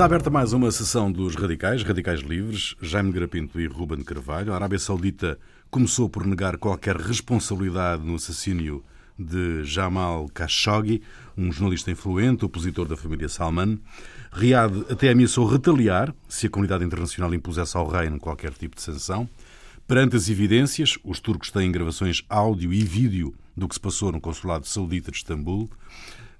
Está aberta mais uma sessão dos radicais, radicais livres, Jaime Grapinto e Ruben Carvalho. A Arábia Saudita começou por negar qualquer responsabilidade no assassínio de Jamal Khashoggi, um jornalista influente, opositor da família Salman. Riad até ameaçou retaliar se a comunidade internacional impusesse ao reino qualquer tipo de sanção. Perante as evidências, os turcos têm gravações áudio e vídeo do que se passou no consulado saudita de Istambul.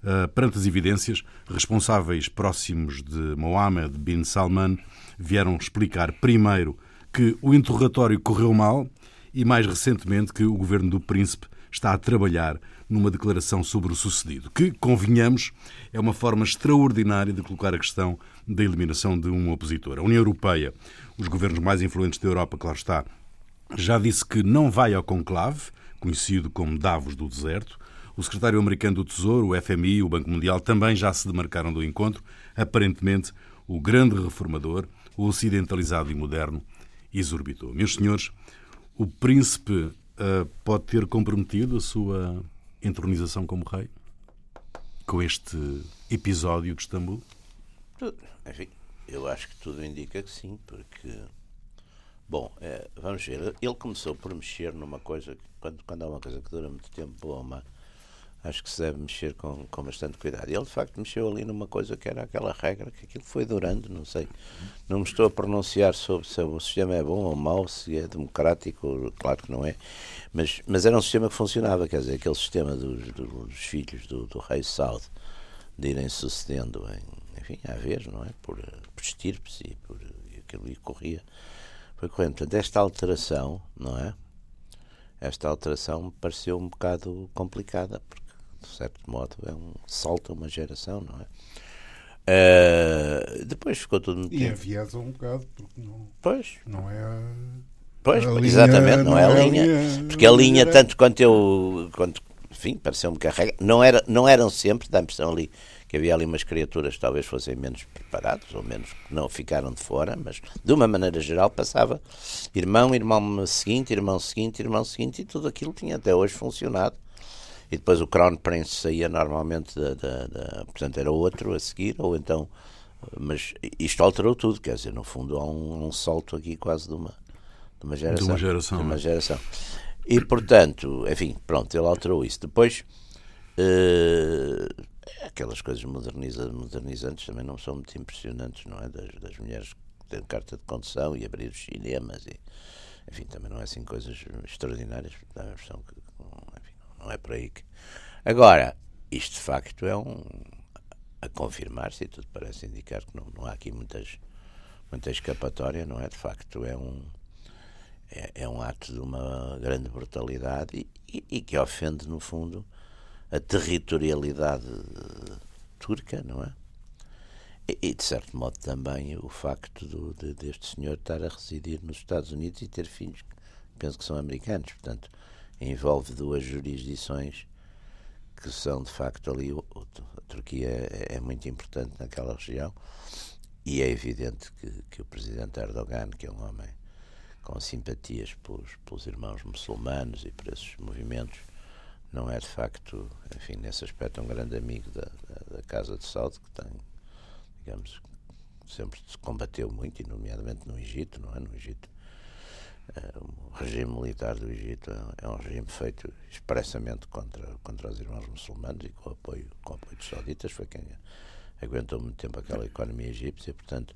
Uh, perante as evidências, responsáveis próximos de Mohammed bin Salman vieram explicar primeiro que o interrogatório correu mal e, mais recentemente, que o governo do príncipe está a trabalhar numa declaração sobre o sucedido, que, convenhamos, é uma forma extraordinária de colocar a questão da eliminação de um opositor. A União Europeia, os governos mais influentes da Europa, claro está, já disse que não vai ao conclave, conhecido como Davos do Deserto. O secretário americano do Tesouro, o FMI e o Banco Mundial também já se demarcaram do encontro. Aparentemente, o grande reformador, o ocidentalizado e moderno, exorbitou. Meus senhores, o príncipe uh, pode ter comprometido a sua entronização como rei com este episódio de Istambul? Enfim, eu acho que tudo indica que sim, porque. Bom, é, vamos ver. Ele começou por mexer numa coisa, quando, quando há uma coisa que dura muito tempo, boa, uma, acho que se deve mexer com, com bastante cuidado. E ele, de facto, mexeu ali numa coisa que era aquela regra, que aquilo foi durando, não sei. Não me estou a pronunciar sobre se o sistema é bom ou mau, se é democrático, claro que não é. Mas, mas era um sistema que funcionava, quer dizer, aquele sistema dos, dos filhos do, do rei Saud de irem sucedendo em, enfim, à vez, não é? Por, por estirpes e por e aquilo que corria. Foi correndo. Portanto, esta alteração, não é? Esta alteração me pareceu um bocado complicada, porque de certo modo, é um salto a uma geração, não é? Uh, depois ficou tudo muito E enviesa um bocado, porque não, pois. não é a. Pois, a exatamente, linha, não, é a linha. porque a linha, tanto quanto eu. Quanto, enfim, pareceu-me que a regra. Não, era, não eram sempre, dá a impressão ali que havia ali umas criaturas que talvez fossem menos preparados, ou menos que não ficaram de fora, mas de uma maneira geral passava irmão, irmão seguinte, irmão seguinte, irmão seguinte, e tudo aquilo tinha até hoje funcionado e depois o Crown Prince saía normalmente da, da, da, portanto era outro a seguir ou então mas isto alterou tudo quer dizer no fundo há um, um salto aqui quase de uma de uma geração de uma geração, de uma é? geração. e portanto enfim pronto ele alterou isso depois uh, aquelas coisas moderniza, modernizantes também não são muito impressionantes não é das, das mulheres que têm carta de condução e abrir os cinemas e enfim também não é assim coisas extraordinárias dá a impressão que não é por aí que. Agora, isto de facto é um. a confirmar-se, e tudo parece indicar que não, não há aqui muitas, muita escapatória, não é? De facto, é um. É, é um ato de uma grande brutalidade e, e, e que ofende, no fundo, a territorialidade turca, não é? E, de certo modo também o facto do, de, deste senhor estar a residir nos Estados Unidos e ter filhos que penso que são americanos. Portanto, envolve duas jurisdições que são de facto ali. A Turquia é, é muito importante naquela região e é evidente que, que o presidente Erdogan, que é um homem com simpatias pelos, pelos irmãos muçulmanos e por esses movimentos, não é de facto, enfim, nesse aspecto, um grande amigo da, da, da Casa de Saúde, que tem, digamos, sempre se combateu muito, e nomeadamente no Egito, não é? No Egito o regime militar do Egito é um regime feito expressamente contra, contra os irmãos muçulmanos e com apoio, com apoio dos sauditas, foi quem aguentou muito tempo aquela economia egípcia, portanto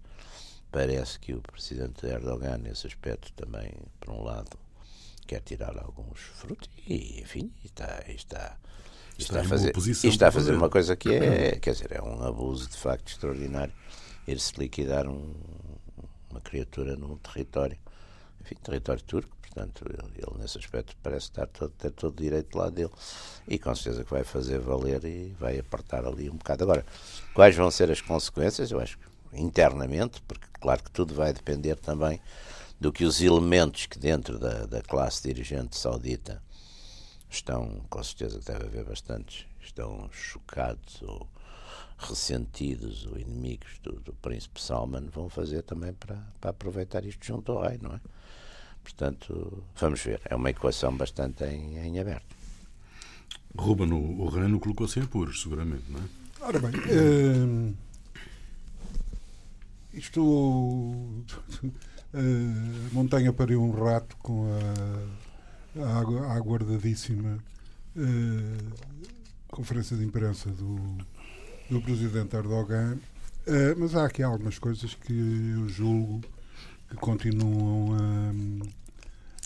parece que o presidente Erdogan nesse aspecto também, por um lado, quer tirar alguns frutos e, enfim, está, está, está, está a fazer, está a fazer uma coisa que é, quer dizer, é um abuso de facto extraordinário ir-se liquidar um, uma criatura num território enfim, território turco, portanto, ele, nesse aspecto parece estar todo, ter todo o direito lado dele e com certeza que vai fazer valer e vai apertar ali um bocado. Agora, quais vão ser as consequências? Eu acho que internamente, porque claro que tudo vai depender também do que os elementos que dentro da, da classe dirigente saudita estão, com certeza que deve haver bastantes, estão chocados ou ressentidos ou inimigos do, do príncipe Salman vão fazer também para, para aproveitar isto junto ao rei, não é? Portanto, vamos ver. É uma equação bastante em, em aberto. Ruben, o, o reino colocou-se em apuros, seguramente, não é? Ora bem, uh, isto. A montanha pariu um rato com a, a, a aguardadíssima eh, conferência de imprensa do, do presidente Erdogan. Mas há aqui algumas coisas que eu julgo que continuam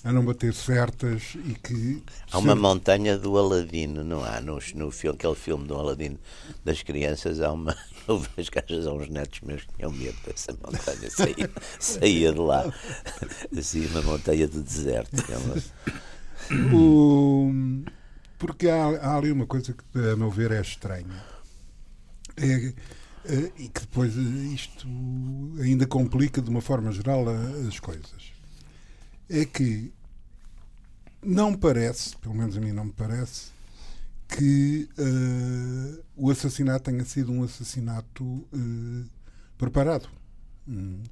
a, a não bater certas e que. Há uma montanha do Aladino, não há? No, no filme, aquele filme do Aladino das crianças, há uma. Que às vezes há uns netos meus que tinham medo dessa montanha, saía, saía de lá. Assim, uma montanha do deserto. É uma- O- porque há, há ali uma coisa que, a meu ver, é estranha. É, e que depois eh, isto ainda complica de uma forma geral as coisas. É que não parece, pelo menos a mim não me parece, que eh, o assassinato tenha sido um assassinato eh, preparado. Hum.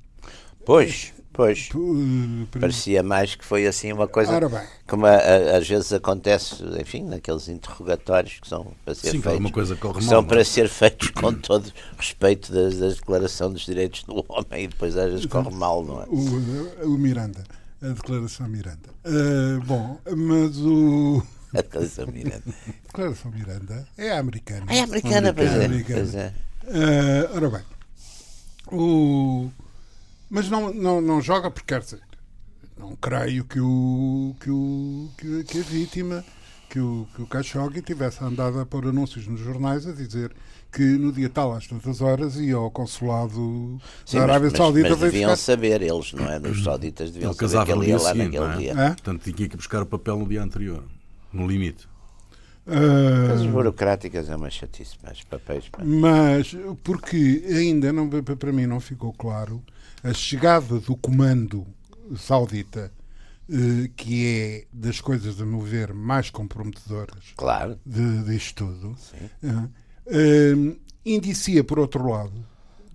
Pois, pois. Eh, Parecia mais que foi assim uma coisa. Ora bem. Como a- a- às vezes acontece, enfim, naqueles interrogatórios que são para ser Sim, feitos. coisa corre são é? para ser feitos com todo respeito da, da Declaração dos Direitos do Homem e depois às vezes corre mal, não é? O, o Miranda, a declaração Miranda. Ah, bom, mas o. A Declaração Miranda. A declaração Miranda é americana. É americana, pois é. Americana. Pois é. Ah, ora bem, o, mas não, não, não joga porque quer dizer, não creio que, o, que, o, que, que a vítima, que o, que o Khashoggi tivesse andado a pôr anúncios nos jornais a dizer que no dia tal, às tantas horas, ia ao consulado Sim, da mas, Arábia mas- Saudita mas deviam verificar. saber, eles, não é? Os sauditas deviam Ele saber que ele ia lá seguinte, naquele é? dia. Hã? Portanto, tinha que buscar o papel no dia anterior, no limite. Ah, As burocráticas é uma chatice, mas papéis. pá. Mas porque ainda não, para mim não ficou claro a chegada do comando saudita, eh, que é das coisas, a meu ver, mais comprometedoras Claro. de, disto tudo, eh, eh, indicia, por outro lado,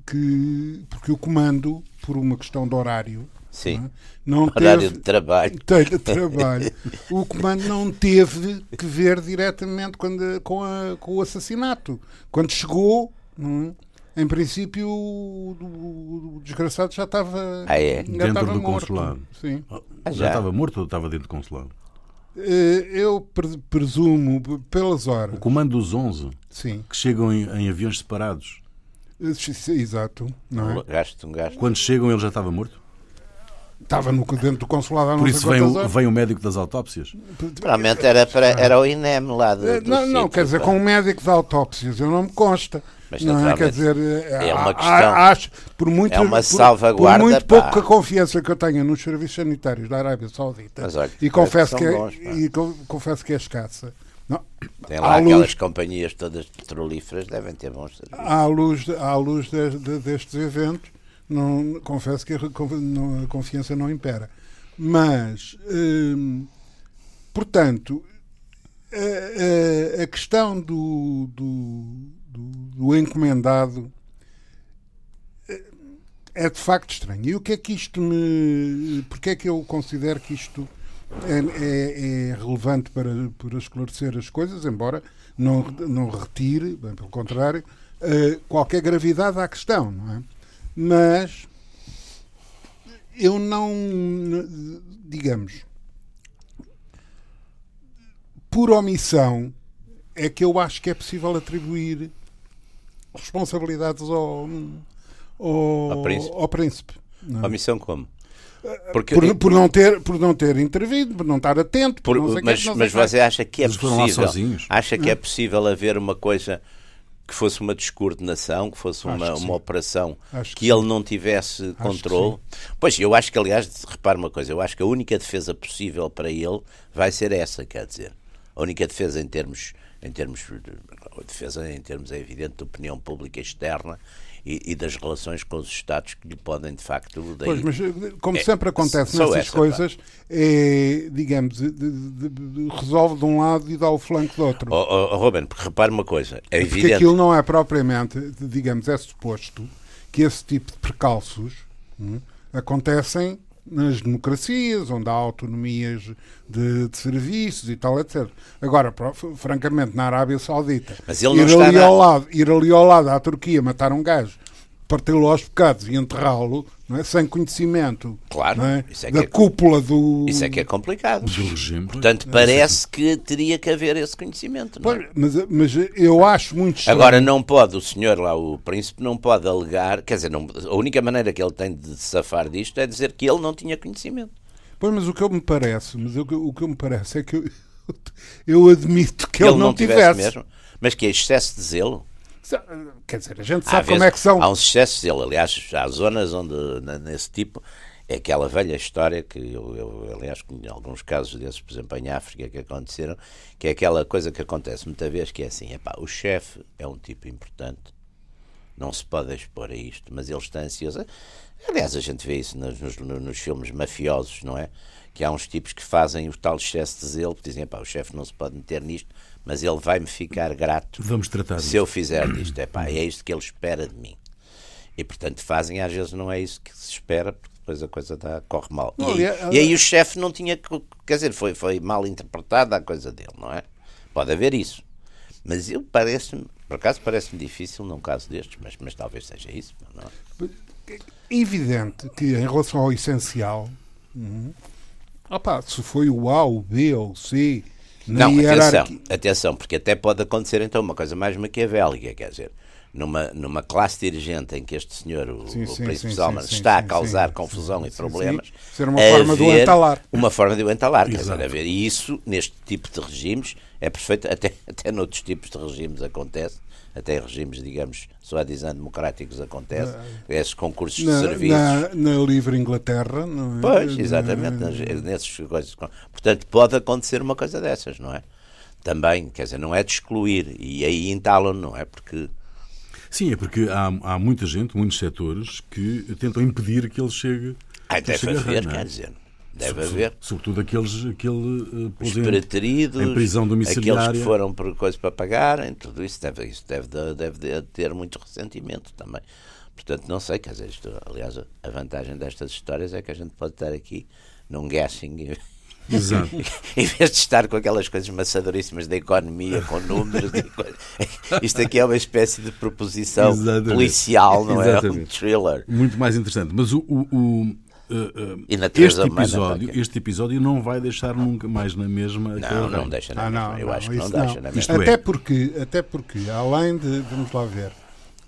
que porque o comando, por uma questão de horário, Sim. não é? Horário teve, de trabalho. tem de trabalho. O comando não teve que ver diretamente quando, com, a- com o assassinato. Quando chegou, não é? Em princípio, o, o- o desgraçado já estava, Ah, é? Dentro estava do morto. consulado. Sim. Ah, já? já? estava morto ou estava dentro do consulado? Eh, Eu pre- presumo, pelas O horas, comando dos 11 sim, que chegam em, em aviões separados, Eh, exato, não é? Gasto, um gasto. quando chegam ele já estava morto? Estava no, dentro do consulado há Por isso vem o, vem o médico das autópsias? Provavelmente era, para, era o INEM lá do, Eh, do Não, não, quer dizer, com um médico de autópsias, eu não me consta. Mas, não é? Quer dizer, é uma há- questão. acho, por muito, É uma por- salvaguarda, Por muito pá. pouca confiança que eu tenho nos serviços sanitários da Arábia Saudita, Mas olha, e, confesso que é, bons, e co- confesso que é escassa. Não, Tem à lá luz- aquelas companhias todas petrolíferas, devem ter bons serviços. à luz, à luz de- de- destes eventos, não, confesso que a, conf- não- a confiança não impera. Mas, hum, portanto, a, a- a questão do, do, do- do encomendado eh, é de facto estranho. E o que é que isto me. Porque é que eu considero que isto é, é- é relevante para, para esclarecer as coisas, embora não, não retire, bem pelo contrário, eh, qualquer gravidade à questão, não é? Mas eu não, digamos, por omissão, é que eu acho que é possível atribuir responsabilidades ao, ao, Ao príncipe. ao príncipe, não é? A missão como? Porque, por, por não ter, por não ter intervido, por não estar atento, por, por- não sei o mas sei mas você acha que é Eles possível? sozinhos? Acha que é possível haver uma coisa que fosse uma descoordenação, que fosse Acho uma, que uma operação Acho que, que ele não tivesse que controle? Pois, eu acho que, aliás, repare uma coisa, eu acho que a única defesa possível para ele vai ser essa, quer dizer, a única defesa em termos, em termos a defesa em termos, é evidente, de opinião pública externa e, e das relações com os Estados que lhe podem, de facto, daí... Pois, mas eh, como É, sempre acontece nessas essa, coisas, é, digamos, de- de- de- resolve de um lado e dá o flanco do outro. Oh, oh, oh, Ruben, porque repare uma coisa, é Porque evidente... aquilo não é propriamente, digamos, é suposto que esse tipo de precalços hum, acontecem nas democracias, onde há autonomias de, de serviços e tal, etc. Agora, francamente, na Arábia Saudita, ir, ali na- ao lado, ir ali ao lado à Turquia matar um gajo parti-lo aos pecados e enterrá-lo não é? sem conhecimento Claro, não é? isso é que da é- cúpula do. Isso é que é complicado. Do regime. Portanto, parece que teria que haver esse conhecimento. Não é? Pois, mas, mas eu acho muito estranho. Agora, não pode, o senhor lá, o príncipe, não pode alegar, quer dizer, não- a única maneira que ele tem de se safar disto é dizer que ele não tinha conhecimento. Pois, mas o que eu me parece, mas o que, o que me parece é que eu, eu admito que ele, não, tivesse. mesmo. Mas que é excesso de zelo. Quer dizer, a gente Há sabe como é que são. Há uns excessos de zelo. Aliás, há zonas onde, nesse tipo, é aquela velha história que eu, eu, aliás, conheço alguns casos desses, por exemplo, em África, que aconteceram, que é aquela coisa que acontece muita vez, que é assim, epá, o chefe é um tipo importante, não se pode expor a isto, mas ele está ansioso. Aliás, a gente vê isso nos, nos, nos filmes mafiosos, não é? Que há uns tipos que fazem o tal excesso de zelo, que dizem, pá, o chefe não se pode meter nisto, mas ele vai-me ficar grato Vamos tratar se disso. eu fizer disto. É pá, é isto que ele espera de mim. E, portanto, fazem, às vezes não é isso que se espera, porque depois a coisa dá, corre mal. E aí, e aí o chefe não tinha, que- quer dizer, foi, foi mal interpretada a coisa dele, não é? Pode haver isso. Mas eu parece-me, por acaso parece-me difícil num caso destes, mas, mas talvez seja isso, não é? É evidente que em relação ao essencial, hum, opá, se foi o A, o B ou o C, Não, atenção, atenção, porque até pode acontecer então uma coisa mais maquiavélica, quer dizer, numa, numa classe dirigente em que este senhor, o, Sim, o Príncipe Salman, está a causar confusão e problemas. Ser uma forma de o entalar. Uma forma de o entalar, quer dizer, haver, e isso, neste tipo de regimes, é perfeito, até, até noutros tipos de regimes acontece, até em regimes, digamos, suadizando democráticos acontece, esses concursos de Na, serviços. na, na livre Inglaterra, não é? Pois, Na- exatamente, nas- nesses coisas. Portanto, pode acontecer uma coisa dessas, não é? Também, quer dizer, não é de excluir, e aí entalam, não é? Porque Sim, é porque há, há muita gente, muitos setores, que tentam impedir que ele chegue. que ele deve chegue a haver, rei, não é? quer dizer, deve haver. Sobretudo aqueles que ele uh, pôs em- em prisão aqueles domiciliária. que foram por coisa para pagarem, tudo isso deve, isso deve, deve de- ter muito ressentimento também. Portanto, não sei, quer dizer, isto, aliás, a vantagem destas histórias é que a gente pode estar aqui num guessing Exato. em vez de estar com aquelas coisas maçadoríssimas da economia, com números, coisas. isto aqui é uma espécie de proposição Exatamente. policial, não é? Um Exatamente. thriller. Muito mais interessante. Mas o, o- o, uh, uh, E este, episódio, este episódio não vai deixar nunca mais na mesma. Não, não deixa na Ah, mesma. não, Eu não, acho que não deixa não. mesma. é. Até porque, até porque, além de, vamos lá ver,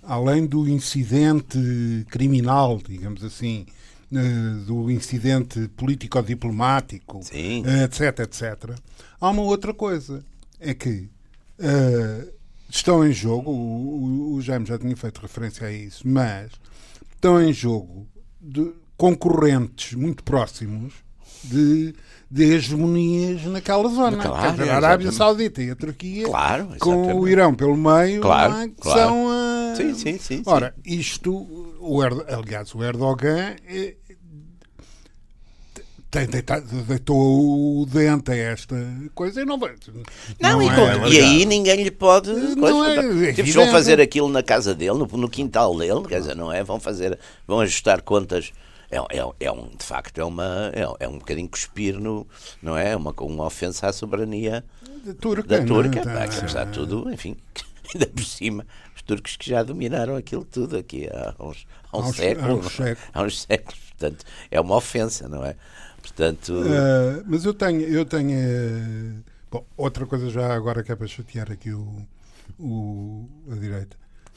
além do incidente criminal, digamos assim, eh, do incidente político-diplomático, etc, etc, há uma outra coisa, é que eh, estão em jogo, o, o- o Jaime já tinha feito referência a isso, mas estão em jogo de concorrentes muito próximos de, de hegemonias naquela zona. Claro, a Arábia exatamente. Saudita e a Turquia Claro, com o. Irão pelo meio, Claro, não é? que claro. são a... Sim, sim, sim, sim. Ora, isto, o Erdo- aliás, o Erdogan tem, deitado- deitou o dente a esta coisa e não vai. Não, e, é e aí ninguém lhe pode. Não é evidente. vão fazer aquilo na casa dele, no, no quintal dele, quer dizer, não é? Vão fazer, vão ajustar contas. É, é, é um, de facto, é, uma, é, é um bocadinho cuspir no. Não é? Uma, uma ofensa à soberania Da Turca. da não é? Turca. Tá- pá, que está tudo, enfim, ainda por cima, os turcos que já dominaram aquilo tudo aqui há uns, há Há uns- há uns não é? séculos. Há uns séculos. Portanto, é uma ofensa, não é? Portanto. Ah, mas eu tenho, eu tenho eh, bom, outra coisa já agora que é para chatear aqui o, o a direita.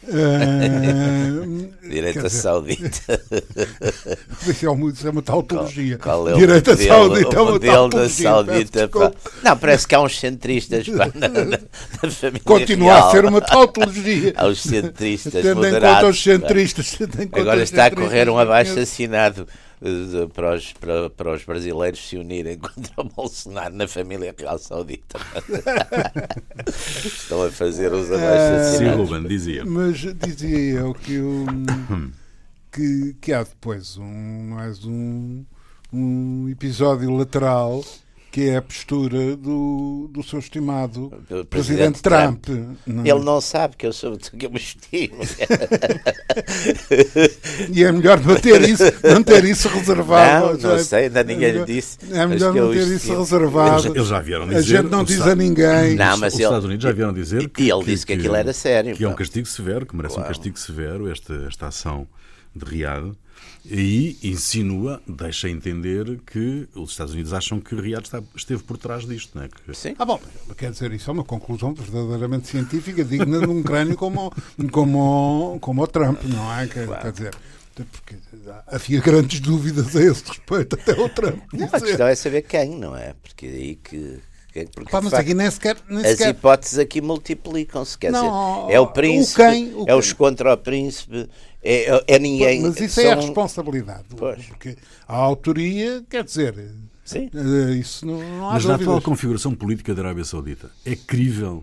Ah, Direita dizer, saudita. Isso é uma, isso é uma tautologia. Qual é o Direita modelo, saudita é uma tautologia. saudita? pá. Não, parece que há uns centristas pá, na, na- na família Continua real. a ser uma tautologia. Há os centristas Tendo em conta moderados. os centristas. tendo em conta Agora os está a centristas, correr um eu eh, de- para os, para, para os brasileiros se unirem contra o Bolsonaro na família real saudita. Estão a fazer os abaixo Sim. Ruben, dizia. Mas dizia eu que, o- que, que há depois um, mais um, um episódio lateral que é a postura do, do seu estimado Do Presidente, Presidente Trump. Trump. não é? Ele não sabe que eu sou que eu me estimo. E é melhor manter isso, manter isso reservado. Não, não sei, ainda ninguém lhe melhor- disse, É mas melhor que eu manter isso estimo. reservado. Eles já vieram A dizer. gente não diz a Estados- ninguém. Não, os- mas os ele- Estados Unidos já vieram dizer E que, ele disse que aquilo era sério, Que é um castigo severo, que merece um Claro. castigo severo, esta, esta ação de Riad. E insinua, deixa entender que os Estados Unidos acham que Riad está- esteve por trás disto. Não é? que, Sim. Ah, bom, quer dizer, isso é uma conclusão verdadeiramente científica, digna de um crânio como, como, como o Trump, não é? Quer, quer dizer, porque havia grandes dúvidas a esse respeito, até o Trump. Não, a questão é saber quem, não é? Porque aí que. Que- Porque, Pá, mas facto, aqui nem sequer. Nem as sequer hipóteses aqui multiplicam-se. Quer Não, dizer, é o o príncipe, quem- o é os contra o príncipe, é, é- é ninguém. mas isso é a são- responsabilidade. Pois. Porque a autoria, quer dizer, Sim. eh, isso não, não há Mas na atual configuração política da Arábia Saudita, é crível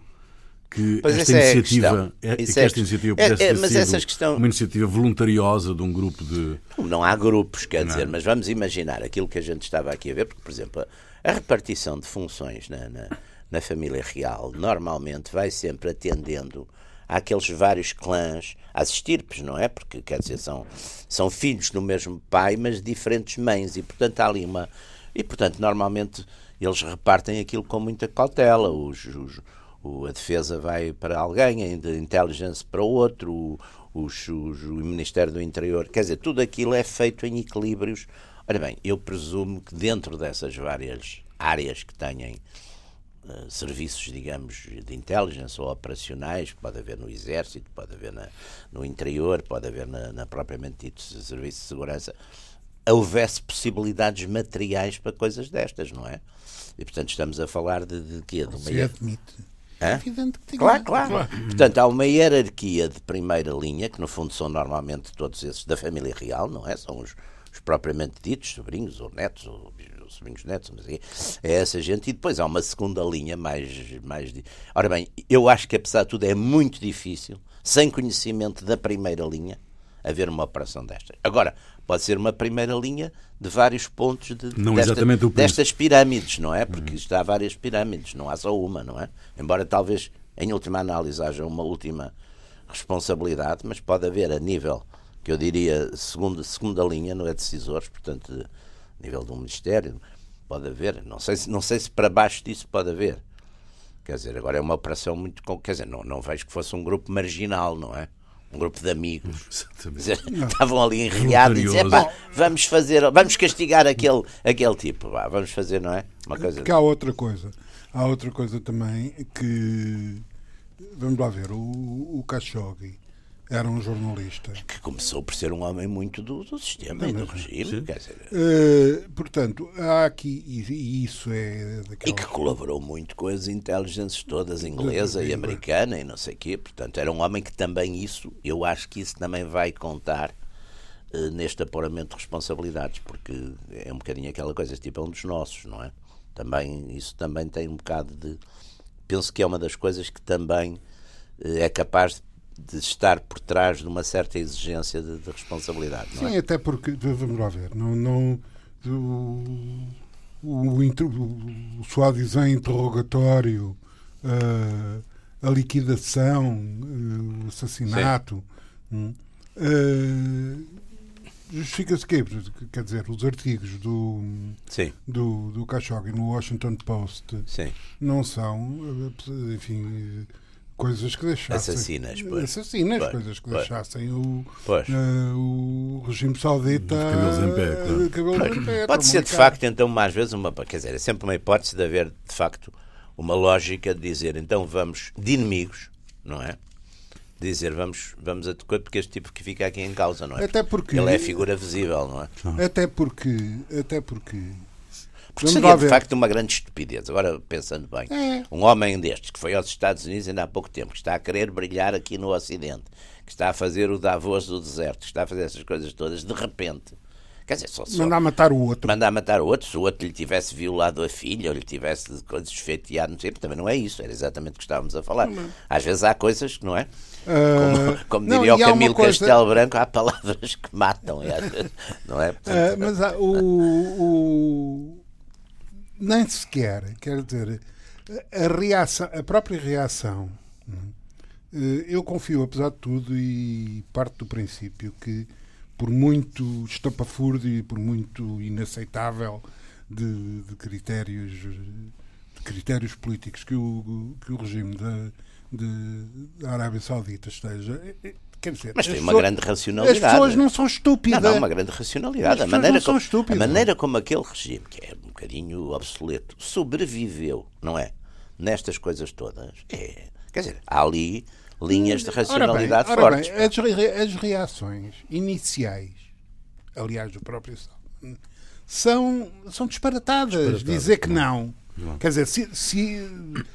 que Pois esta é a iniciativa, é, que é a esta iniciativa É- pudesse é, ter mas sido essas questão- uma iniciativa voluntariosa de um grupo de. Não há grupos, quer dizer, Não. mas vamos imaginar aquilo que a gente estava aqui a ver, porque, por exemplo, a, a repartição de funções na, na, na família real normalmente vai sempre atendendo àqueles vários clãs, às estirpes, não é? Porque, quer dizer, são, são filhos do mesmo pai, mas diferentes mães, e portanto há ali uma. E portanto, normalmente eles repartem aquilo com muita cautela. Os, os- o- a defesa vai para alguém, a intelligence para outro, o, o Ministério do Interior. Quer dizer, tudo aquilo é feito em equilíbrios. Ora bem, eu presumo que dentro dessas várias áreas que têm eh, serviços, digamos, de intelligence ou operacionais, pode haver no Exército, pode haver na- no interior, pode haver na, na propriamente dito Serviço de Segurança, houvesse possibilidades materiais para coisas destas, não é? E portanto estamos a falar de, de quê? De uma Se admite. É evidente que tinha. Claro, claro, Portanto, há uma hierarquia de primeira linha, que no fundo são normalmente todos esses da família real, não é? São os, os propriamente ditos, sobrinhos ou netos, ou, sobrinhos netos, não sei. É essa gente. E depois há uma segunda linha mais, mais. Ora bem, eu acho que apesar de tudo é muito difícil, sem conhecimento da primeira linha, haver uma operação destas. Agora, pode ser uma primeira linha de vários pontos de, Não desta- exatamente o destas pirâmides, não é? Porque está há várias pirâmides, não há só uma, não é? Embora talvez, em última análise, haja uma última responsabilidade, mas pode haver a nível, que eu diria, segunda, segunda linha, não é decisores, portanto, de nível do Ministério, pode haver, não sei, se, não sei se para baixo disso pode haver. Quer dizer, agora é uma operação muito. Quer dizer, não, não vejo que fosse um grupo marginal, não é? Um grupo de amigos. Dizer, estavam ali enriados e. "Epá, vamos fazer, vamos castigar aquele, aquele tipo, vá, vamos fazer, não é? Uma coisa. Porque há outra coisa. Há outra coisa também que. Vamos lá ver. O, o Khashoggi era um jornalista. Que começou por ser um homem muito do, do sistema e do regime, Eh, portanto, há aqui. E, isso é e que colaborou muito com as intelligences todas, inglesa e americana e não sei o quê. Portanto, era um homem que também isso, eu acho que isso também vai contar eh, neste apuramento de responsabilidades, porque é um bocadinho aquela coisa, tipo é um dos nossos, não é? Também, isso também tem um bocado de. Penso que é uma das coisas que também eh, é capaz de estar por trás de uma certa exigência de, de responsabilidade, não é? Sim, até porque. Vamos lá ver. Não. não o, o, o, o interrogatório, eh, a liquidação, eh, o assassinato. hum, eh, Justifica-se que, quer dizer, os artigos do, Sim, do, do Khashoggi no Washington Post sim. não são, enfim, coisas que deixassem. Assassinas, pois. Assassinas, Pois, coisas que pois. deixassem o, Pois. eh, o regime saudita. Os cabelos em pé, claro. eh, cabelos em pé, Pode ser de facto, então, mais vezes, uma, quer dizer, é sempre uma hipótese de haver, de facto, uma lógica de dizer, então vamos, de inimigos, não é? Dizer, vamos, vamos a coisa, porque este tipo que fica aqui em causa, não é? Até porque- Ele é figura visível, não é? Até porque. Até porque. Porque Vamos seria de ver. facto uma grande estupidez. Agora, pensando bem, É. um homem destes que foi aos Estados Unidos ainda há pouco tempo, que está a querer brilhar aqui no Ocidente, que está a fazer o Davos do deserto, que está a fazer essas coisas todas, de repente, quer dizer, só, só Mandar matar o outro. mandar matar o outro, se o outro lhe tivesse violado a filha ou lhe tivesse desfeiteado, não sei, também não é isso, era exatamente o que estávamos a falar. Às vezes há coisas que não é. Como, Ah, como não, diria o Camilo coisa- Castelo Branco, há palavras que matam, vezes- não é? Ah, mas há- o, o- nem sequer, quer dizer, a, reação, a própria reação. Eh, eu confio, apesar de tudo, e parto do princípio que, por muito estapafúrdio e por muito inaceitável de, de critérios de critérios políticos que o, que o regime da, de, da Arábia Saudita esteja. Quer dizer, Mas tem uma pessoas, grande racionalidade. As pessoas não são estúpidas. Não, não uma grande racionalidade. a maneira, como, a maneira como aquele regime, que é um bocadinho obsoleto, sobreviveu, não é? Nestas coisas todas. É, quer dizer, há ali linhas de racionalidade ora bem, ora fortes. Bem, as, as reações iniciais, aliás, do próprio são, são disparatadas. disparatadas. Dizer que não. não. Quer dizer, se, se,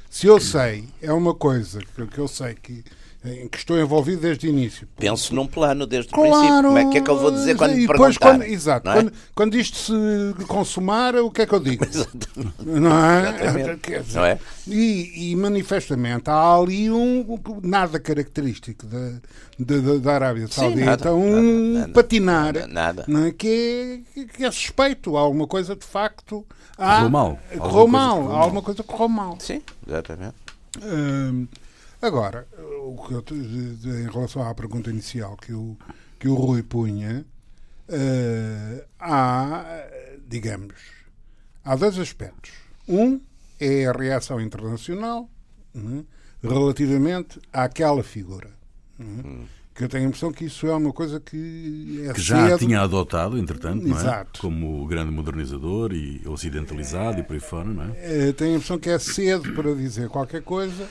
se eu sei, é uma coisa que, que eu sei que em que estou envolvido desde o início. Penso num plano desde claro, o princípio. Como é que é que eu vou dizer quando me perguntar? Quando, exato. É? Quando, quando, isto se consumar, o que é que eu digo? não é? Dizer, não é? E, e, manifestamente há ali um nada característico da, da, da Arábia Saudita, um nada, patinar nada, nada. Não é? que, é, que é suspeito. Há alguma coisa de facto. Há, correu mal. Correu mal. Há alguma coisa que correu mal. Sim, exatamente. Hum, Agora, o que eu, em relação à pergunta inicial que o, que o Rui punha, uh, há, digamos, há dois aspectos. Um é a reação internacional né, relativamente àquela figura. Né, que eu tenho a impressão que isso é uma coisa que é que já cedo. tinha adotado, entretanto, não é? como grande modernizador e ocidentalizado é, e por aí fora, não é? é? Tenho a impressão que é cedo para dizer qualquer coisa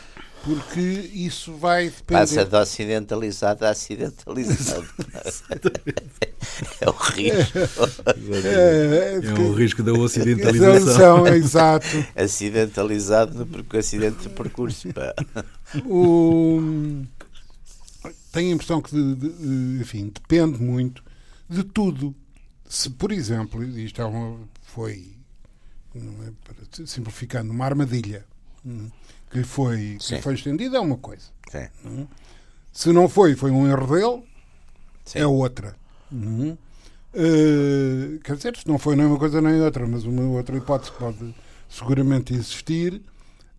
porque isso vai depender. Passa de ocidentalizado a acidentalizado. é o risco. É, é, o risco da ocidentalização. É, exato. Acidentalizado no acidente de percurso. Pá. O... Tenho a impressão que, de, de, enfim, depende muito de tudo. Se, por exemplo, isto é uma, foi, é, simplificando, uma armadilha. Hum, que foi, que foi estendido é uma coisa. Uhum. Se não foi, foi um erro dele, Sim. é outra. Uhum. Uh, quer dizer, se não foi nem uma coisa nem outra, mas uma outra hipótese pode seguramente existir.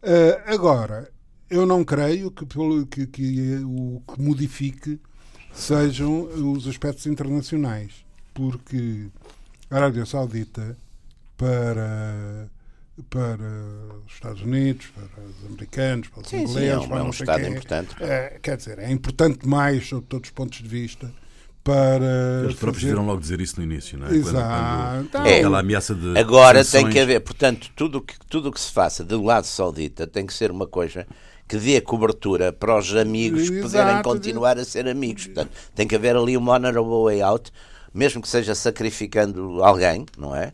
Uh, agora, eu não creio que, pelo, que, que o que modifique sejam os aspectos internacionais, porque a Arábia Saudita, para para os Estados Unidos, para os americanos, para os sim, ingleses. Sim, é um, para é um Estado importante. É, quer dizer, é importante mais, sob todos os pontos de vista, para. Eles próprios fazer... viram logo dizer isso no início, não é? Exato. Quando, quando é. Aquela ameaça de. Agora sanções... tem que haver, portanto, tudo que, tudo que se faça do lado saudita tem que ser uma coisa que dê cobertura para os amigos Exato. poderem continuar a ser amigos. Portanto, tem que haver ali um honorable way out, mesmo que seja sacrificando alguém, não é?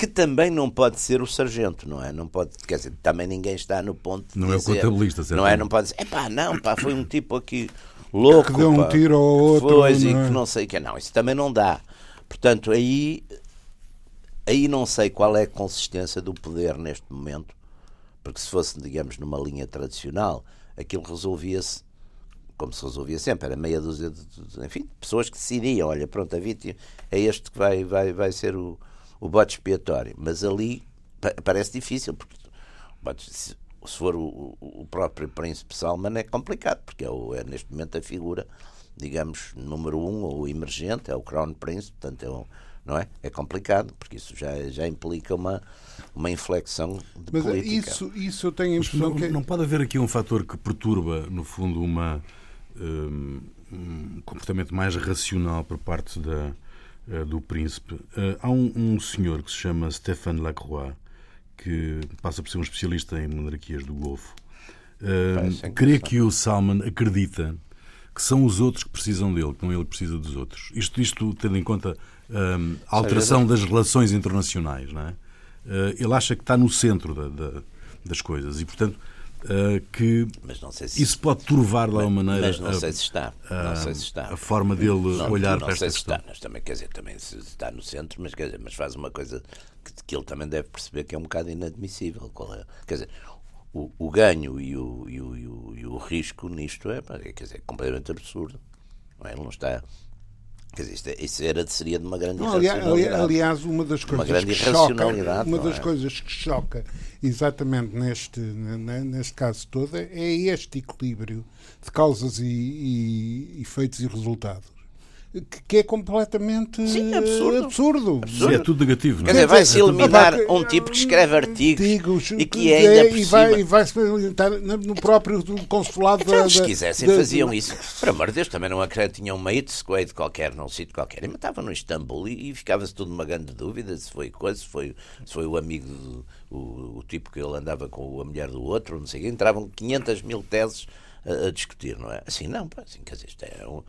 Que também não pode ser o sargento, não é? Não pode, quer dizer, também ninguém está no ponto de Não dizer, é o contabilista, certo? Não é? Não pode dizer, pá, não, pá, foi um tipo aqui louco, que deu um pá, tiro ao outro, foi, e é? que não sei o que, não, isso também não dá. Portanto, aí aí não sei qual é a consistência do poder neste momento, porque se fosse, digamos, numa linha tradicional, aquilo resolvia-se como se resolvia sempre, era meia dúzia de, de, enfim, pessoas que decidiam, olha, pronto, a vítima é este que vai, vai, vai ser o, o bote expiatório. Mas ali parece difícil, porque se for o, o próprio Príncipe Salman é complicado, porque é, o, é, neste momento a figura, digamos, número um ou emergente, é o Crown Prince, portanto é um, não é? É complicado, porque isso já, já implica uma, uma inflexão de Mas política. Isso, isso eu tenho a impressão não, que... Não pode haver aqui um fator que perturba, no fundo, uma, um, um comportamento mais racional por parte da do príncipe. Uh, há um, um, senhor que se chama Stéphane Lacroix, que passa por ser um especialista em monarquias do Golfo. Uh, crê que o Salman acredita que são os outros que precisam dele, que não ele precisa dos outros. Isto, isto tendo em conta um, a alteração das relações internacionais. Não é? Uh, ele acha que está no centro da, da, das coisas e, portanto, Uh, que se... isso pode turvar de alguma maneira mas não sei se está não sei se está. a forma dele não, olhar não para esta sei se está. mas também quer dizer também se está no centro mas quer dizer mas faz uma coisa que, que ele também deve perceber que é um bocado inadmissível. Qual é quer dizer o, o ganho e o, e, o, e, o, e o risco nisto é quer dizer completamente absurdo. Não é? ele não está Quer dizer, isto, é- isso era, seria de uma grande Não, irracionalidade. aliás, uma das coisas grande que choca, uma das é? coisas que choca exatamente neste, ne- neste caso todo é este equilíbrio de causas e, e efeitos e resultados que, que é completamente Sim, absurdo. absurdo. Sim, é tudo negativo, não Quer é? dizer, vai-se eliminar um tipo que escreve artigos, e que é ainda por e cima... vai, e vai se alimentar no próprio consulado Então, da, se da- quisessem, da- faziam isso. Por amor de Deus, também não acreditam. Tinham um mate squad qualquer, num sítio qualquer, e matavam no Istambul e, e ficava-se tudo numa grande dúvida se foi coisa, se foi, se foi o amigo, do, o, o tipo que ele andava com a mulher do outro, não sei o quê. Entravam 500 mil teses a, a discutir, não é? Assim, não, pá, assim, quer dizer, isto é um.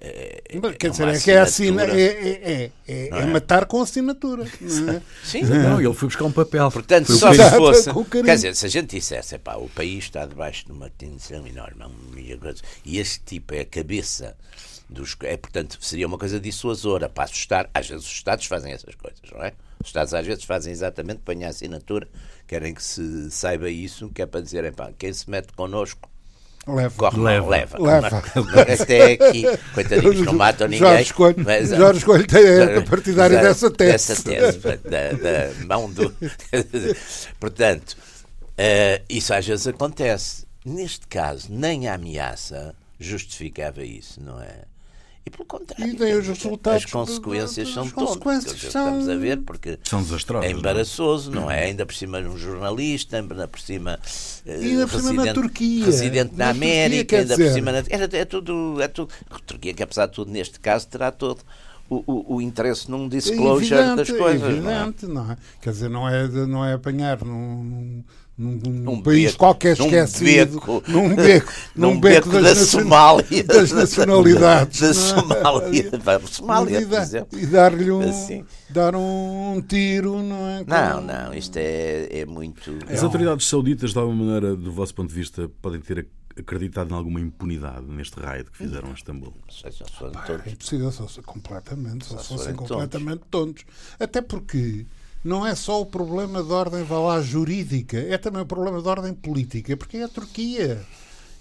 É, é- Quer é dizer, é que é, assina, assinatura. é, é, é, é- é matar com assinatura. Não é? Sim, Não, ele foi buscar um papel. Portanto, só que se fosse. Quer dizer, se a gente dissesse, epá, o país está debaixo de uma tensão enorme, um coisas, e este tipo é a cabeça dos. É, portanto, seria uma coisa dissuasora para assustar. Às vezes os Estados fazem essas coisas, não é? Os Estados às vezes fazem exatamente, põem a assinatura, querem que se saiba isso, que é para dizer, epá, quem se mete connosco. Leva. Corre Leva. leva. Leva. Até aqui, coitadinhos, não matam ninguém. Jorge Coelho, mas, ah, Jorge Coelho é partidário da- dessa tese. Dessa tese, da, da mão do. Portanto, eh, isso às vezes acontece. Neste caso, nem a ameaça justificava isso, não é? E pelo contrário, E daí os resultados- as consequências as são são- Estamos a ver, porque São desastrosas, é não é? embaraçoso, não é? Ainda por cima um jornalista, ainda por cima. E ainda por cima na Turquia. Residente na, Na América, quer ainda por dizer. cima. Na, é, tudo, é tudo. A Turquia, que apesar de tudo, neste caso, terá todo o, o, o interesse num É disclosure evidente, das coisas. é não é? evidente, não é? Quer dizer, não é, não é apanhar num, num, num- num Num país beco, qualquer num esquecido, beco. num beco, Num num beco, beco das, da Somália. das nacionalidades. Da não é? Somália. Vai, Somália, e, por dar- exemplo. e dar-lhe um, Assim. dar um tiro, não é? Não, não, isto é, é muito. As autoridades sauditas, de alguma maneira, do vosso ponto de vista, podem ter acreditado em alguma impunidade neste raid que fizeram em Istambul? Não sei se eles foram É impossível, só completamente, só, Só se se fossem completamente tontos. Até porque não é só o problema de ordem vá lá, jurídica, é também o problema de ordem política, porque é a Turquia.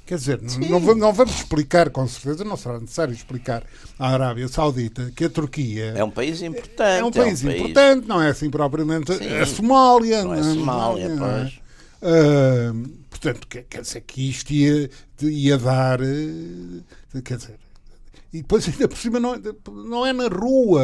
Quer dizer, não, vamos- não vamos explicar, com certeza, não será necessário explicar à Arábia Saudita que a Turquia É um país importante. é um país importante, não é assim propriamente Sim. a Somália. Não é não Somália, não é? pois. Ah, portanto, quer, quer dizer que isto ia, ia dar. eh, Quer dizer. E depois, ainda por cima, não, não é na rua,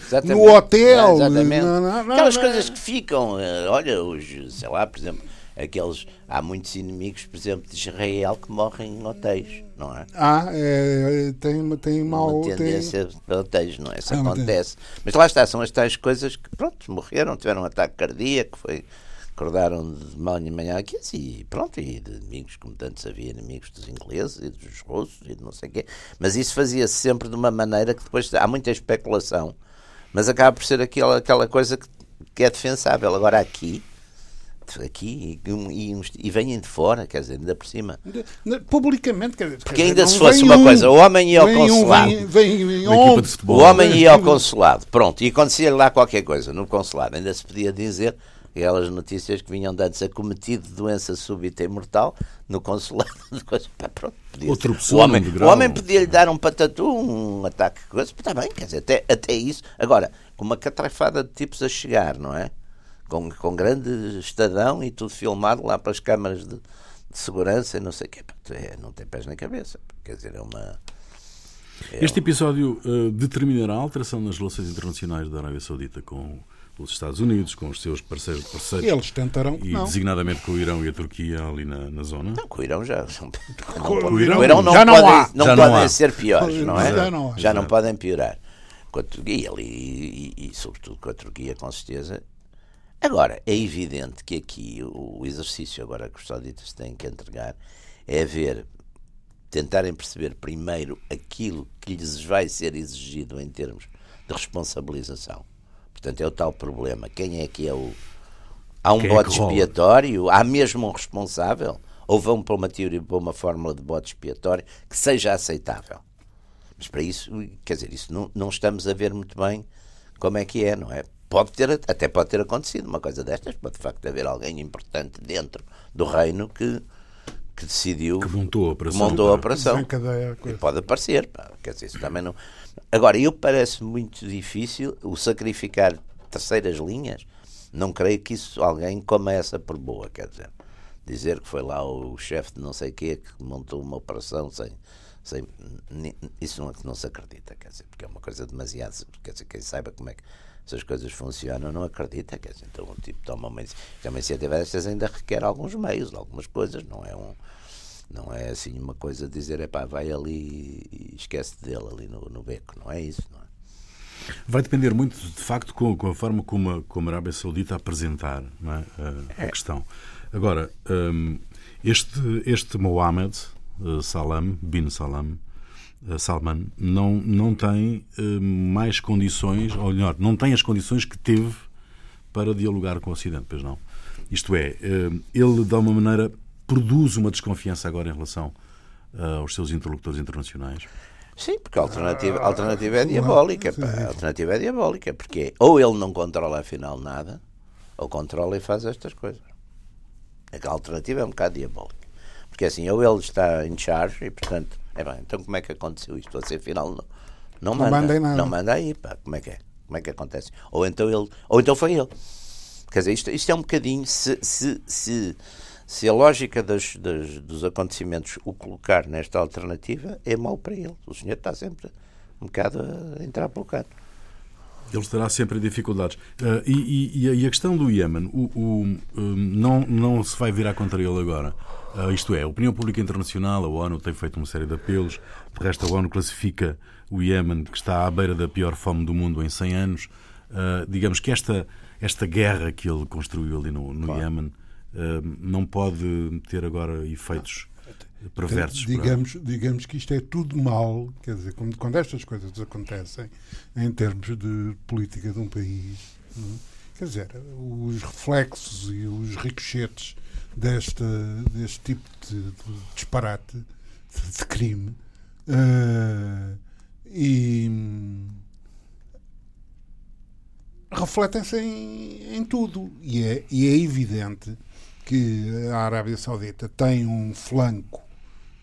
Exatamente. no hotel. É, exatamente. não- não- não- Aquelas não- coisas que ficam, eh, olha, os, sei lá, por exemplo, aqueles. Há muitos inimigos, por exemplo, de Israel que morrem em hotéis, não é? Ah, é, tem, tem mal. uma Tem, tendência de hotéis, não é? Isso É uma acontece. Mas lá está, são as tais coisas que, pronto, morreram, tiveram um ataque cardíaco, foi, acordaram de manhã de manhã aqui, e pronto, e de inimigos, como tantos havia inimigos dos ingleses e dos russos e de não sei o quê. Mas isso fazia-se sempre de uma maneira que depois há muita especulação, mas acaba por ser aquela, aquela coisa que, que é defensável. Agora aqui. Aqui e, e, e vêm de fora, quer dizer, ainda por cima. publicamente, quer dizer, Porque quer dizer, ainda se fosse uma um, coisa, o homem ia ao vem um, consulado. vem, vem, vem Uma equipa onze, de futebol. O homem ia ao consulado, pronto, e acontecia lá qualquer coisa no consulado. Ainda se podia dizer aquelas notícias que vinham antes acometido de doença súbita e mortal no consulado. de coisa. Pá, pronto, podia Ou ser. tropeçou o homem, o homem podia-lhe dar um patatu, um ataque, coisa, está bem, quer dizer, até, até isso. Agora, com uma catrafada de tipos a chegar, não é? Com, com grande estadão e tudo filmado lá para as câmaras de, de segurança e não sei o quê. É, não tem pés na cabeça. Quer dizer, é uma. Este episódio eh, determinará a alteração nas relações internacionais da Arábia Saudita com os Estados Unidos, com os seus parceiros, parceiros Eles tentarão. e não. designadamente com o Irão e a Turquia ali na, na zona. Não, com o Irão já. Não, Com o Irão- o Irão não, já não podem, há. não Já não podem há. ser piores, não é? Já não há. Já não podem piorar. Com a Turquia ali, e, e, e, sobretudo com a Turquia, com certeza. Agora, é evidente que aqui o, o exercício agora que os sauditas têm que entregar é ver, tentarem perceber primeiro aquilo que lhes vai ser exigido em termos de responsabilização. Portanto, é o tal problema. Quem é que é o. Há um Quem é bode rola? expiatório? Há mesmo um responsável? Ou vão para uma teoria, para uma fórmula de bode expiatório que seja aceitável? Mas para isso, quer dizer, isso não, não estamos a ver muito bem como é que é, não é? Pode ter, até pode ter acontecido uma coisa destas, pode de facto haver alguém importante dentro do reino que, que decidiu. Que montou a operação. montou a operação. E pode aparecer, pá, quer dizer, isso também não. Agora, eu parece muito difícil o sacrificar terceiras linhas. Não creio que isso alguém começa por boa, quer dizer. Dizer que foi lá o chefe de não sei quê que montou uma operação sem. sem isso não, não se acredita, quer dizer, porque é uma coisa demasiado. Quer dizer, quem saiba como é que essas coisas funcionam não acredita, quer dizer, então um tipo toma uma, inici- uma iniciativa destas ainda requer alguns meios, algumas coisas, não é um. Não é assim uma coisa de dizer, epá, vai ali e esquece dele ali no, no beco. Não é isso, não é? Vai depender muito, de facto, com, com a forma como a, como a Arábia Saudita apresentar é, a, a questão. Agora, hum, este, este Mohammed eh, Salam, bin Salam, Salman, não, não tem eh, mais condições, ou melhor, não tem as condições que teve para dialogar com o Ocidente, pois não? Isto é, eh, ele, de alguma maneira, produz uma desconfiança agora em relação eh, aos seus interlocutores internacionais. Sim, porque a alternativa, a alternativa é diabólica. pá. A alternativa é diabólica, porque é, ou ele não controla afinal nada, ou controla e faz estas coisas. A alternativa é um bocado diabólica. Porque assim, ou ele está em charge e, portanto, é bem, então como é que aconteceu isto? Você afinal não, não manda. em nada. Não manda aí, pá, como é que é? Como é que acontece? Ou então ele, ou então foi ele. Quer dizer, isto, isto é um bocadinho, se, se, se, se a lógica das, das- dos acontecimentos o colocar nesta alternativa, é mau para ele. O senhor está sempre um bocado a entrar pelo canto. Ele estará sempre em dificuldades. Ah, e, e- e a- questão do Iémen, o, o, hum, não, não se vai virar contra ele agora. Ah, isto é, a opinião pública internacional, a ONU tem feito uma série de apelos. De resto, a ONU classifica o Iémen, que está à beira da pior fome do mundo em 100 anos. Ah, digamos que esta, esta guerra que ele construiu ali no, no Iémen ah, não pode ter agora efeitos perversos. digamos, digamos que isto é tudo mal, quer dizer, quando, quando estas coisas acontecem em termos de política de um país, não é? quer dizer, os reflexos e os ricochetes desta, deste tipo de, de disparate, de, de crime, eh, e refletem-se em, em tudo. E é, e é evidente que a Arábia Saudita tem um flanco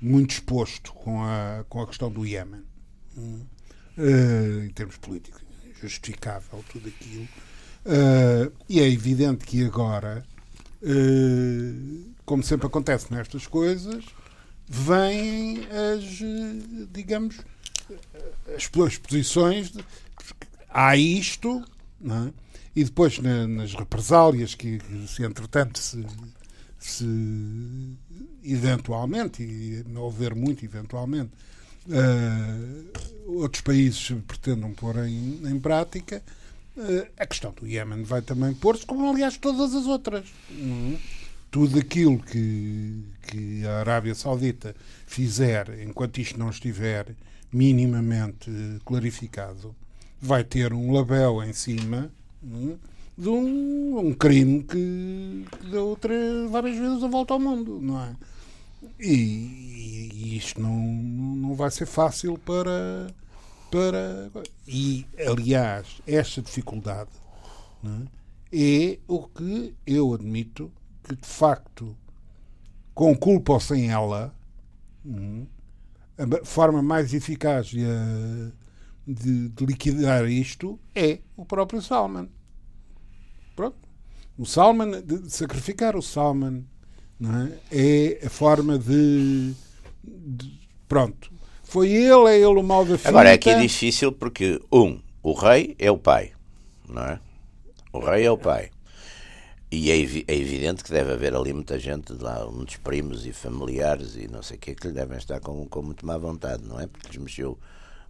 muito exposto com a, com a questão do Iémen. Eh, em termos políticos, justificável tudo aquilo. Eh, e é evidente que agora, eh, como sempre acontece nestas coisas, vêm as, digamos, as posições. De, há isto, não é? e depois na- nas represálias que, que se entretanto se, se eventualmente, e não houver muito eventualmente, eh, outros países pretendam pôr em, em prática, eh, a questão do Iémen vai também pôr-se, como aliás todas as outras. é? Tudo aquilo que, que a Arábia Saudita fizer, enquanto isto não estiver minimamente clarificado, vai ter um label em cima é? De um, um crime que, que deu várias vezes a volta ao mundo, não é? E, e- isto não, não vai ser fácil para. para e, aliás, esta dificuldade é, é o que eu admito que, de facto, com culpa ou sem ela, hum, a ma- forma mais eficaz de- de liquidar isto é o próprio Salman. Pronto. O Salman, de sacrificar o Salman, é? é a forma de, de- Pronto. Foi ele, é ele o mal da fita. Agora, é aqui é difícil porque, um, o rei é o pai, não é? O rei é o pai. E é, é evidente que deve haver ali muita gente, lá, muitos primos e familiares e não sei o que, que lhe devem estar com, com muito má vontade, não é? Porque lhes mexeu,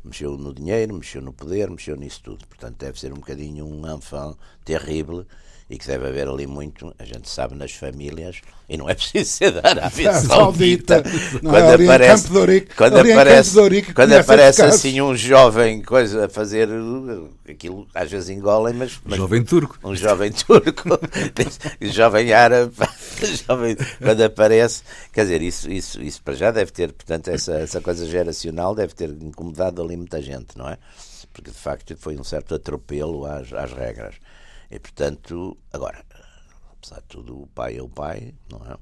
mexeu no dinheiro, mexeu no poder, mexeu nisso tudo. Portanto, deve ser um bocadinho um enfant terrível e que deve haver ali muito, a gente sabe, nas famílias, e não é preciso ser da Arábia Saudita. É Quando em aparece, quando aparece, quando aparece assim um jovem coisa a fazer aquilo, às vezes engolem, mas, mas Jovem turco. um jovem turco, um jovem árabe, jovem, quando aparece, quer dizer, isso, isso, isso para já deve ter, portanto, essa, essa coisa geracional deve ter incomodado ali muita gente, não é? Porque de facto foi um certo atropelo às, às regras. E portanto, agora, apesar de tudo, o pai é o pai, não é?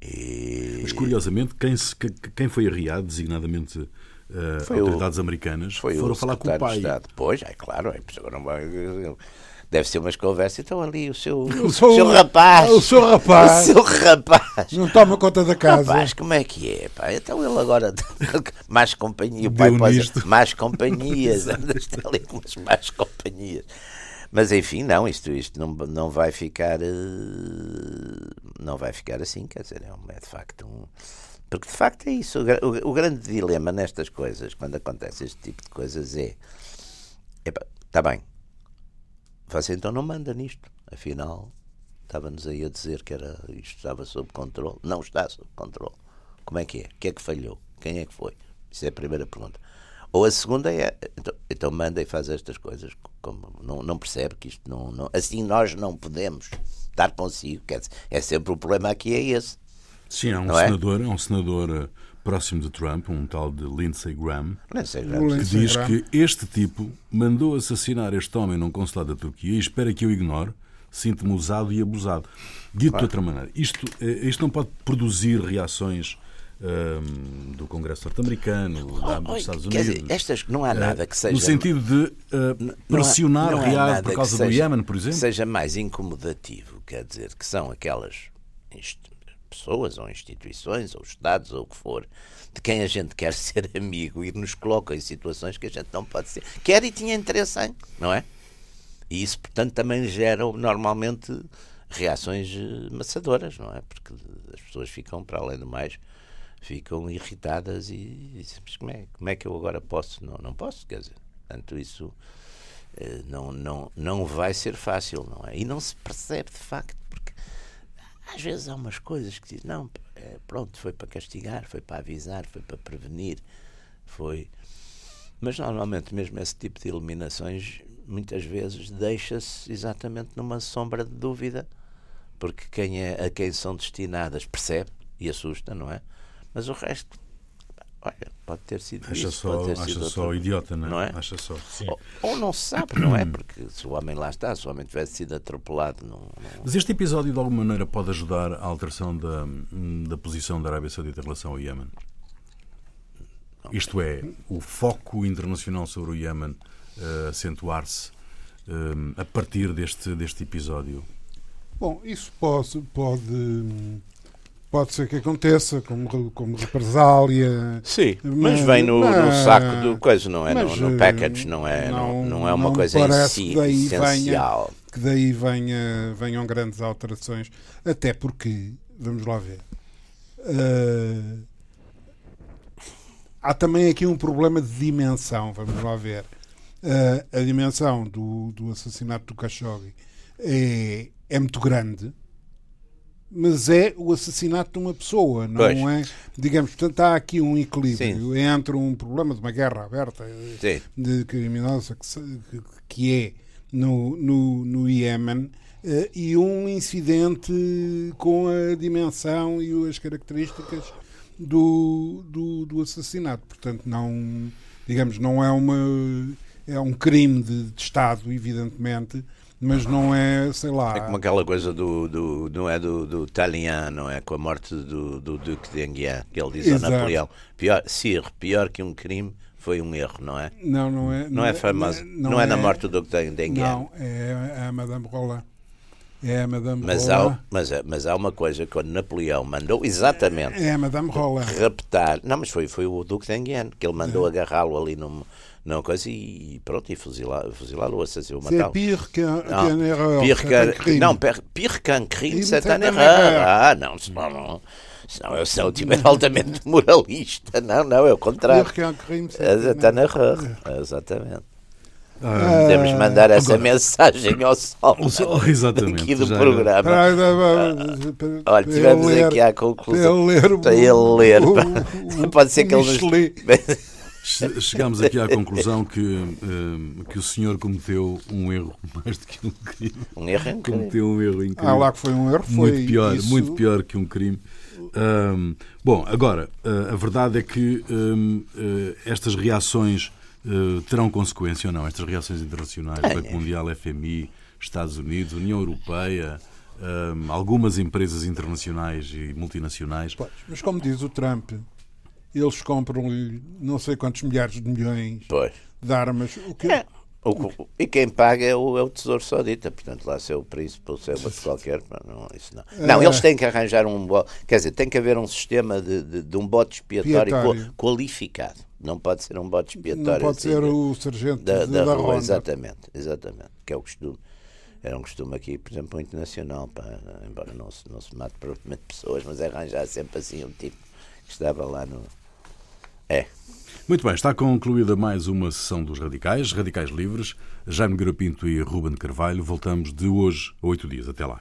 E... Mas curiosamente, quem, se, quem foi arriado, designadamente uh, autoridades o, americanas, foram falar com o pai. De Estado. Pois, é claro, é, agora não vai Deve ser umas conversas. Então ali o seu, o seu, seu rapaz. O seu rapaz. O seu rapaz. Não toma conta da casa. Rapaz, como é que é? Pá? Então ele agora. mais companhia. O pai pode mais companhias. Está ali com as mais companhias. Mas enfim, não, isto, isto não, não vai ficar. Eh, não vai ficar assim, quer dizer, é, um, é de facto um. Porque de facto é isso. O, o, grande dilema nestas coisas, quando acontece este tipo de coisas, é. Está bem, você então não manda nisto. Afinal, estava-nos aí a dizer que era, isto estava sob controle. Não está sob controle. Como é que é? O que é que falhou? Quem é que foi? Isso é a primeira pergunta. Ou a segunda é, então, então manda e faz estas coisas. Como não, não percebe que isto não, não. Assim nós não podemos estar consigo. Quer dizer, é sempre o problema aqui, é esse. Sim, há um é? senador, é? um senador eh, próximo de Trump, um tal de Lindsey Graham, Lindsey Graham. que diz que este tipo mandou assassinar este homem num consulado da Turquia e espera que eu ignore, sinto-me usado e abusado. Dito claro. de outra maneira, isto, eh, isto não pode produzir reações um, do Congresso norte-americano, oh, dos Estados Unidos. Dizer, estas não há nada que seja. No sentido de uh, pressionar não há, não por causa do Iémen, por exemplo? Seja mais incomodativo, quer dizer, que são aquelas pessoas ou instituições ou Estados ou o que for, de quem a gente quer ser amigo e nos coloca em situações que a gente não pode ser. Quer e tinha interesse em, não é? E isso, portanto, também gera normalmente reações eh, maçadoras, não é? Porque as pessoas ficam, para além do mais, ficam irritadas e dizem, mas como é, como é que eu agora posso? Não, não posso, quer dizer, portanto, isso eh, não, não, não vai ser fácil, não é? E não se percebe de facto às vezes há umas coisas que dizem, não, é, pronto, foi para castigar, foi para avisar, foi para prevenir, foi. Mas normalmente mesmo esse tipo de eliminações muitas vezes deixa-se exatamente numa sombra de dúvida, porque quem é a quem são destinadas percebe e assusta, não é? Mas o resto Olha, pode ter sido acha isso, só, ter acha sido só outro... idiota, não é? não é? Acha só. Ou, ou, não se sabe, não é? Porque se o homem lá está, se o homem tivesse sido atropelado. Não, não... Mas este episódio, de alguma maneira, pode ajudar à alteração da, da posição da Arábia Saudita em relação ao Iémen? Isto é, o foco internacional sobre o Iémen uh, acentuar-se uh, a partir deste, deste episódio? Bom, isso pode, pode Pode ser que aconteça como, como represália. Sim, mas, mas vem no, no, saco do coisa, não é? Mas, no, no, package, não é, não, não, não é uma coisa em si, que daí essencial. Venha, que daí venha, venham grandes alterações, até porque, vamos lá ver, uh, há também aqui um problema de dimensão, vamos lá ver. Uh, a dimensão do, do assassinato do Khashoggi é, é muito grande mas é o assassinato de uma pessoa, não pois. é? Digamos, portanto, há aqui um equilíbrio Sim. entre um problema de uma guerra aberta Sim. de criminosa que, que é no, no, no Iémen uh, e um incidente com a dimensão e as características do, do, do assassinato. Portanto, não, digamos, não é uma é um crime de, de Estado, evidentemente, mas não é, sei lá. É como aquela coisa do, do não é do, do Tallien, não é? Com a morte do, do Duque de Enghien, que ele diz Exato. a Napoleão. Pior, Sir, pior que um crime foi um erro, não é? Não, não é. Não, não é, é famoso. Não, não, é, na é- morte do Duque de Enghien. Não, é a Madame Roland. É a Madame mas Roland. Há, mas, mas há uma coisa quando Napoleão mandou exatamente é a Madame Roland. raptar. Não, mas foi, foi o Duque de Enghien que ele mandou é. agarrá-lo ali num não coisa e pronto, e fuzilar, fuzilar-o, assassinou, matá-lo. C'est pire qu'un qu erreur. Pire qu'un crime. Não, pire qu'un crime, c'est un erreur. Ah, não, senão não. Senão eu sou tipo altamente moralista. Não, não, é o contrário. Pire qu'un crime, c'est un erreur. Exatamente. Ah, Podemos mandar essa agora, mensagem ao sol, sol exatamente, aqui do programa. Para, ah, olha, tivemos ler, aqui à conclusão. Para ele ler. Para ele ler. O, o, Pode ser que ele nos... Chegámos aqui à conclusão que, uh, que o senhor cometeu um erro mais do que um crime. Um erro incrível. Cometeu um erro incrível. Ah, lá que foi um erro, foi muito pior, isso... muito pior que um crime. Um, bom, agora, uh, a verdade é que um, eh, estas reações uh, terão consequência ou não? Estas reações internacionais, é, Banco Mundial, FMI, Estados Unidos, União Europeia, algumas empresas internacionais e multinacionais. Pois, mas como diz o Trump, eles compram-lhe não sei quantos milhares de milhões Pois. de armas. O que, É. O- e quem paga é o, é o Tesouro Saudita, portanto, lá se é o príncipe ou se é outro qualquer, pá, não, isso não. Não, É. eles têm que arranjar um quer dizer, tem que haver um sistema de, de, de um bote expiatório Expiatório. qua- qualificado. Não pode ser um bote expiatório. não pode assim, ser de- o sargento da, de- da da, rua, exatamente, exatamente, que é o costume. Era um costume aqui, por exemplo, muito nacional, pá, embora não se, não se mate propriamente pessoas, mas arranjar sempre assim um tipo que estava lá no. É. Muito bem, está concluída mais uma sessão dos Radicais, Radicais Livres, Jaime Garapinto e Ruben Carvalho. Voltamos de hoje a oito dias. Até lá.